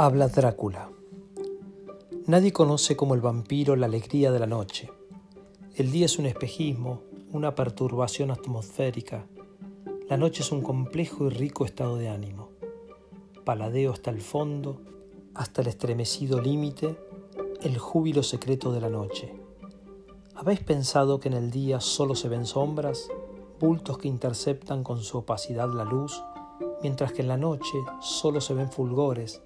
Habla Drácula. Nadie conoce como el vampiro la alegría de la noche. El día es un espejismo, una perturbación atmosférica. La noche es un complejo y rico estado de ánimo. Paladeo hasta el fondo, hasta el estremecido límite, el júbilo secreto de la noche. ¿Habéis pensado que en el día solo se ven sombras, bultos que interceptan con su opacidad la luz, mientras que en la noche solo se ven fulgores,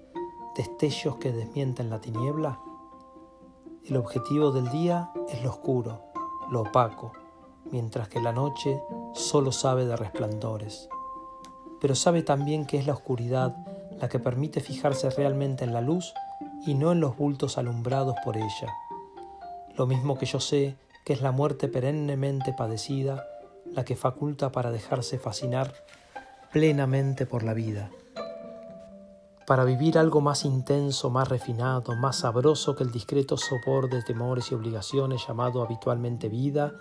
destellos que desmienten la tiniebla? El objetivo del día es lo oscuro, lo opaco, mientras que la noche solo sabe de resplandores. Pero sabe también que es la oscuridad la que permite fijarse realmente en la luz y no en los bultos alumbrados por ella. Lo mismo que yo sé que es la muerte perennemente padecida la que faculta para dejarse fascinar plenamente por la vida para vivir algo más intenso, más refinado, más sabroso que el discreto sopor de temores y obligaciones llamado habitualmente vida,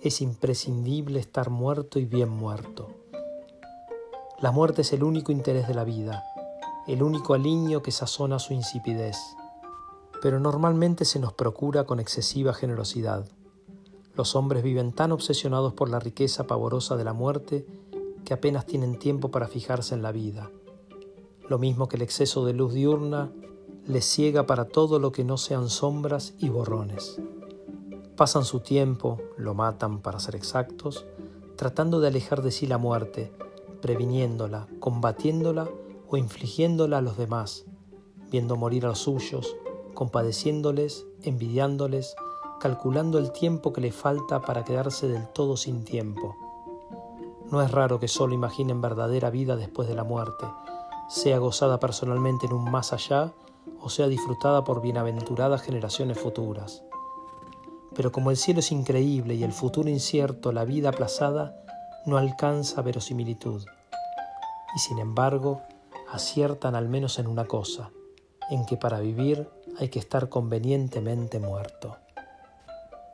es imprescindible estar muerto y bien muerto. La muerte es el único interés de la vida, el único aliño que sazona su insipidez, pero normalmente se nos procura con excesiva generosidad. Los hombres viven tan obsesionados por la riqueza pavorosa de la muerte que apenas tienen tiempo para fijarse en la vida lo mismo que el exceso de luz diurna les ciega para todo lo que no sean sombras y borrones. Pasan su tiempo, lo matan para ser exactos, tratando de alejar de sí la muerte, previniéndola, combatiéndola o infligiéndola a los demás, viendo morir a los suyos, compadeciéndoles, envidiándoles, calculando el tiempo que le falta para quedarse del todo sin tiempo. No es raro que solo imaginen verdadera vida después de la muerte, sea gozada personalmente en un más allá o sea disfrutada por bienaventuradas generaciones futuras. Pero como el cielo es increíble y el futuro incierto, la vida aplazada no alcanza verosimilitud. Y sin embargo, aciertan al menos en una cosa, en que para vivir hay que estar convenientemente muerto.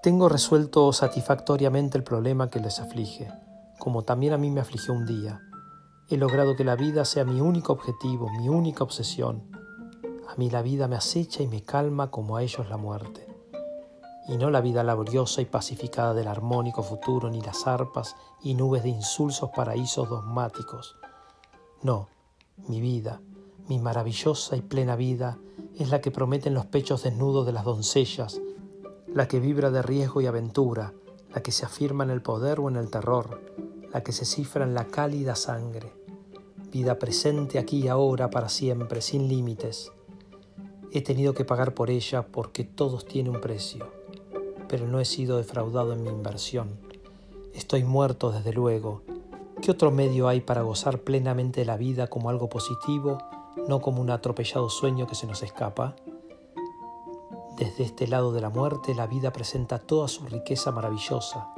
Tengo resuelto satisfactoriamente el problema que les aflige, como también a mí me afligió un día, He logrado que la vida sea mi único objetivo, mi única obsesión. A mí la vida me acecha y me calma como a ellos la muerte. Y no la vida laboriosa y pacificada del armónico futuro, ni las arpas y nubes de insulsos paraísos dogmáticos. No, mi vida, mi maravillosa y plena vida, es la que prometen los pechos desnudos de las doncellas, la que vibra de riesgo y aventura, la que se afirma en el poder o en el terror, la que se cifra en la cálida sangre, vida presente aquí y ahora para siempre, sin límites. He tenido que pagar por ella porque todos tienen un precio, pero no he sido defraudado en mi inversión. Estoy muerto desde luego. ¿Qué otro medio hay para gozar plenamente de la vida como algo positivo, no como un atropellado sueño que se nos escapa? Desde este lado de la muerte la vida presenta toda su riqueza maravillosa,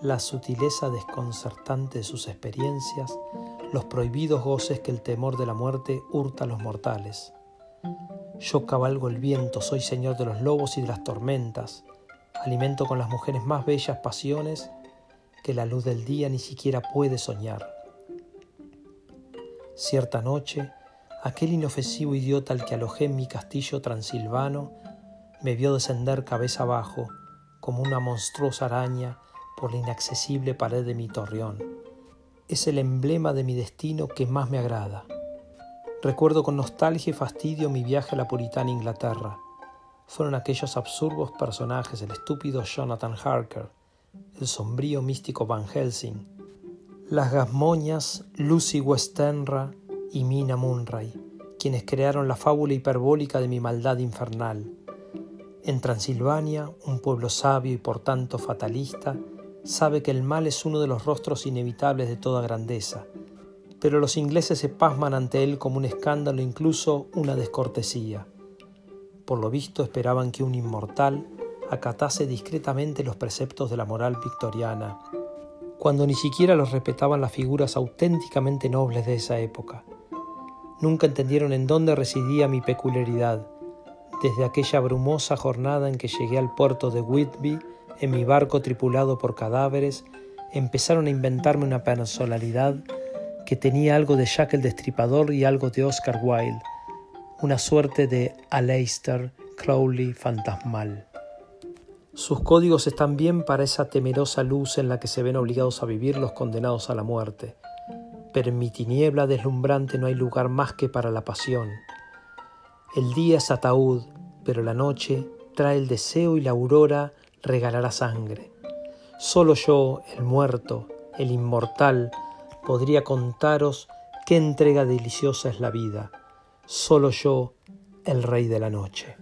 la sutileza desconcertante de sus experiencias, los prohibidos goces que el temor de la muerte hurta a los mortales. Yo cabalgo el viento, soy señor de los lobos y de las tormentas, alimento con las mujeres más bellas pasiones que la luz del día ni siquiera puede soñar. Cierta noche, aquel inofensivo idiota al que alojé en mi castillo transilvano me vio descender cabeza abajo como una monstruosa araña por la inaccesible pared de mi torreón. Es el emblema de mi destino que más me agrada. Recuerdo con nostalgia y fastidio mi viaje a la puritana Inglaterra. Fueron aquellos absurdos personajes, el estúpido Jonathan Harker, el sombrío místico Van Helsing, las gasmoñas Lucy Westenra y Mina Munray, quienes crearon la fábula hiperbólica de mi maldad infernal. En Transilvania, un pueblo sabio y por tanto fatalista, sabe que el mal es uno de los rostros inevitables de toda grandeza, pero los ingleses se pasman ante él como un escándalo, incluso una descortesía. Por lo visto esperaban que un inmortal acatase discretamente los preceptos de la moral victoriana, cuando ni siquiera los respetaban las figuras auténticamente nobles de esa época. Nunca entendieron en dónde residía mi peculiaridad, desde aquella brumosa jornada en que llegué al puerto de Whitby en mi barco tripulado por cadáveres, empezaron a inventarme una personalidad que tenía algo de Jack el Destripador y algo de Oscar Wilde, una suerte de Aleister Crowley fantasmal. Sus códigos están bien para esa temerosa luz en la que se ven obligados a vivir los condenados a la muerte. Pero en mi tiniebla deslumbrante no hay lugar más que para la pasión. El día es ataúd, pero la noche trae el deseo y la aurora regalará sangre. Solo yo, el muerto, el inmortal, podría contaros qué entrega deliciosa es la vida. Solo yo, el rey de la noche.